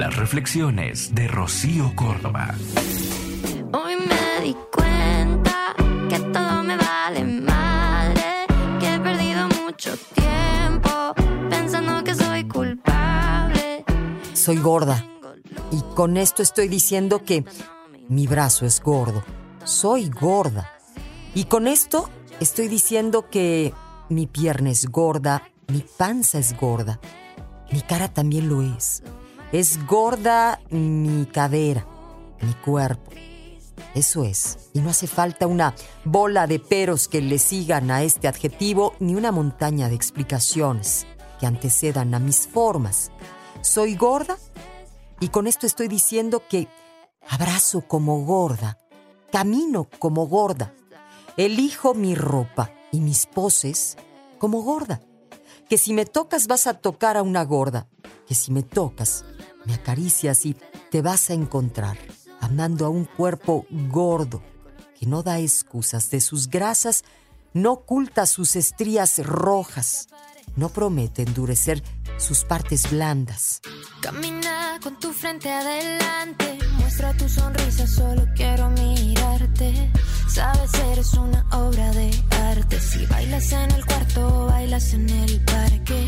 Las reflexiones de Rocío Córdoba. Hoy me di cuenta que todo me vale madre, que he perdido mucho tiempo pensando que soy culpable. Soy gorda. Y con esto estoy diciendo que mi brazo es gordo. Soy gorda. Y con esto estoy diciendo que mi pierna es gorda, mi panza es gorda, mi cara también lo es. Es gorda mi cadera, mi cuerpo. Eso es. Y no hace falta una bola de peros que le sigan a este adjetivo ni una montaña de explicaciones que antecedan a mis formas. Soy gorda y con esto estoy diciendo que abrazo como gorda, camino como gorda, elijo mi ropa y mis poses como gorda. Que si me tocas vas a tocar a una gorda, que si me tocas me acaricias y te vas a encontrar amando a un cuerpo gordo que no da excusas de sus grasas, no oculta sus estrías rojas, no promete endurecer sus partes blandas. Camina con tu frente adelante, muestra tu sonrisa, solo quiero mirarte. Sabes, eres una obra de arte. Si bailas en el cuarto, bailas en el parque.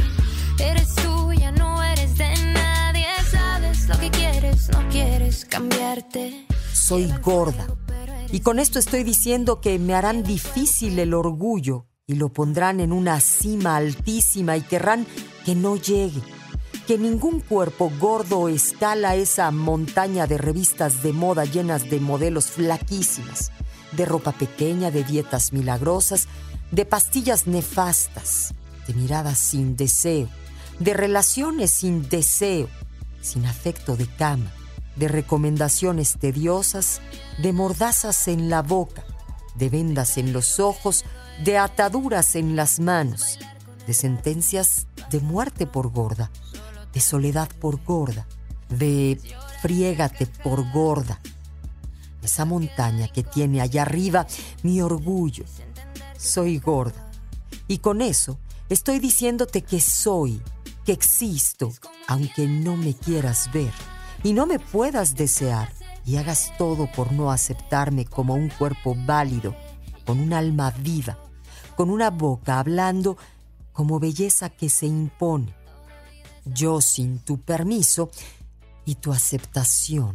Cambiarte. Soy gorda. Y con esto estoy diciendo que me harán difícil el orgullo y lo pondrán en una cima altísima y querrán que no llegue. Que ningún cuerpo gordo escala esa montaña de revistas de moda llenas de modelos flaquísimas, de ropa pequeña, de dietas milagrosas, de pastillas nefastas, de miradas sin deseo, de relaciones sin deseo, sin afecto de cama, de recomendaciones tediosas, de mordazas en la boca, de vendas en los ojos, de ataduras en las manos, de sentencias de muerte por gorda, de soledad por gorda, de friégate por gorda. Esa montaña que tiene allá arriba mi orgullo. Soy gorda. Y con eso estoy diciéndote que soy, que existo, aunque no me quieras ver y no me puedas desear y hagas todo por no aceptarme como un cuerpo válido, con un alma viva, con una boca hablando como belleza que se impone. Yo sin tu permiso y tu aceptación.